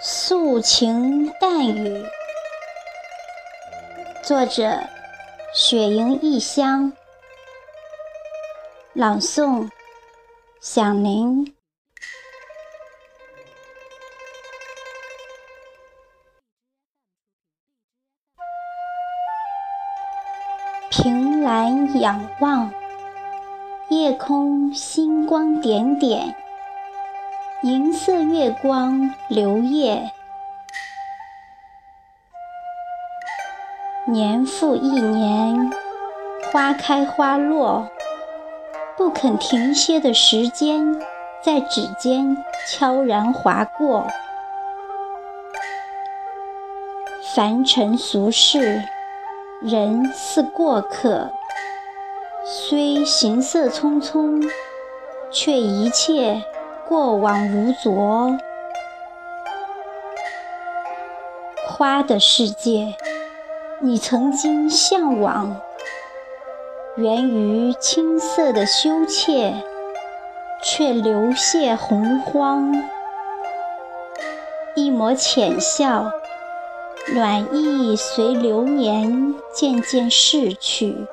素晴淡雨，作者：雪莹异乡，朗诵：响铃。凭栏仰望，夜空星光点点。银色月光流夜，年复一年，花开花落，不肯停歇的时间，在指尖悄然划过。凡尘俗世，人似过客，虽行色匆匆，却一切。过往无昨，花的世界，你曾经向往，源于青涩的羞怯，却流泻洪荒。一抹浅笑，暖意随流年渐渐逝去。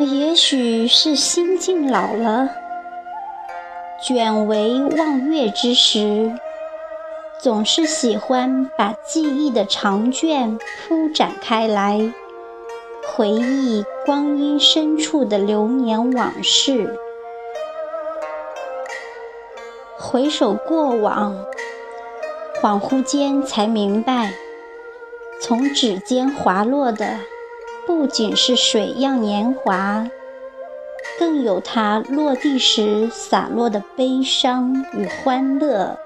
也许是心境老了，卷为望月之时，总是喜欢把记忆的长卷铺展开来，回忆光阴深处的流年往事。回首过往，恍惚间才明白，从指尖滑落的。不仅是水样年华，更有它落地时洒落的悲伤与欢乐。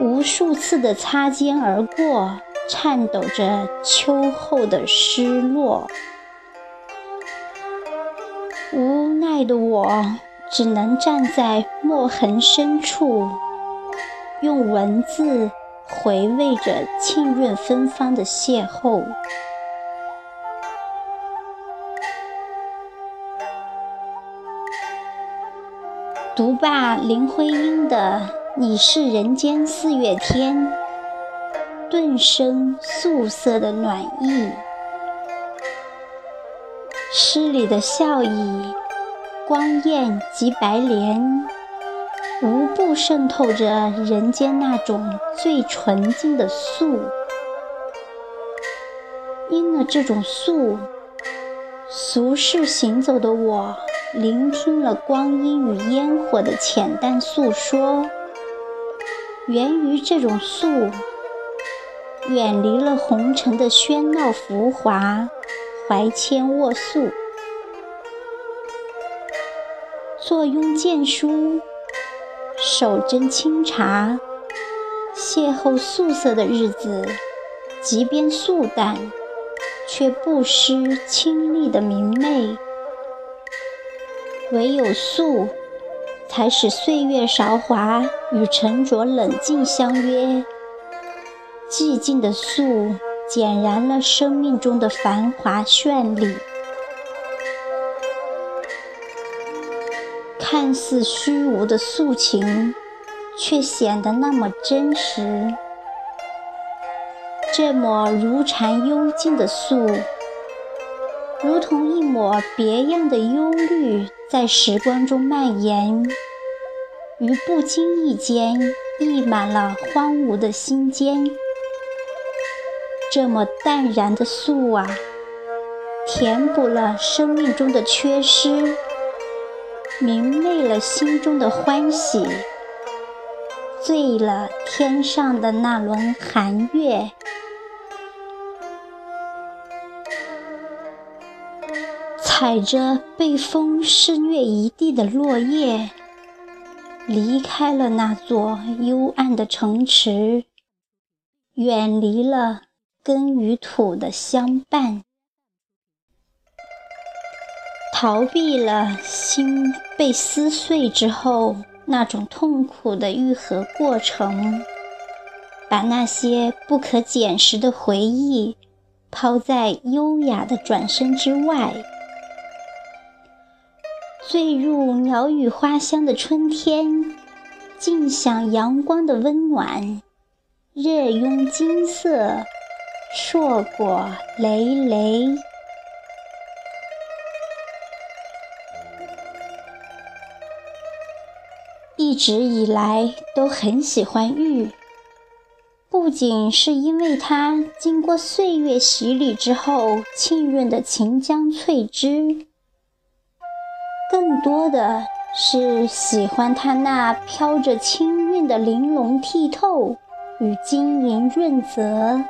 无数次的擦肩而过，颤抖着秋后的失落。无奈的我，只能站在墨痕深处，用文字回味着沁润芬芳的邂逅。读罢林徽因的《你是人间四月天》，顿生素色的暖意。诗里的笑意、光艳及白莲，无不渗透着人间那种最纯净的素。因了这种素，俗世行走的我。聆听了光阴与烟火的浅淡诉说，源于这种素，远离了红尘的喧闹浮华，怀谦卧素，坐拥剑书，手斟清茶，邂逅素色的日子，即便素淡，却不失清丽的明媚。唯有素，才使岁月韶华与沉着冷静相约。寂静的素，点燃了生命中的繁华绚丽。看似虚无的素情，却显得那么真实。这抹如禅幽静的素。如同一抹别样的忧虑，在时光中蔓延，于不经意间溢满了荒芜的心间。这么淡然的素啊，填补了生命中的缺失，明媚了心中的欢喜，醉了天上的那轮寒月。踩着被风肆虐一地的落叶，离开了那座幽暗的城池，远离了根与土的相伴，逃避了心被撕碎之后那种痛苦的愈合过程，把那些不可捡拾的回忆抛在优雅的转身之外。醉入鸟语花香的春天，尽享阳光的温暖，热拥金色，硕果累累。一直以来都很喜欢玉。不仅是因为它经过岁月洗礼之后沁润的秦江翠枝，更多的是喜欢它那飘着清韵的玲珑剔透与晶莹润泽。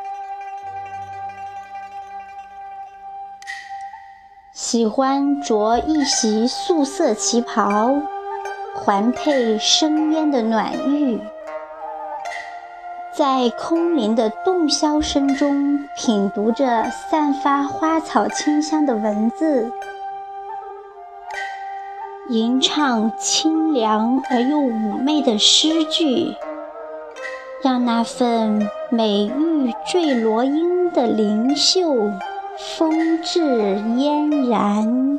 喜欢着一袭素色旗袍，环佩生烟的暖玉。在空灵的洞箫声中，品读着散发花草清香的文字，吟唱清凉而又妩媚的诗句，让那份美玉坠罗音的灵秀、风致嫣然。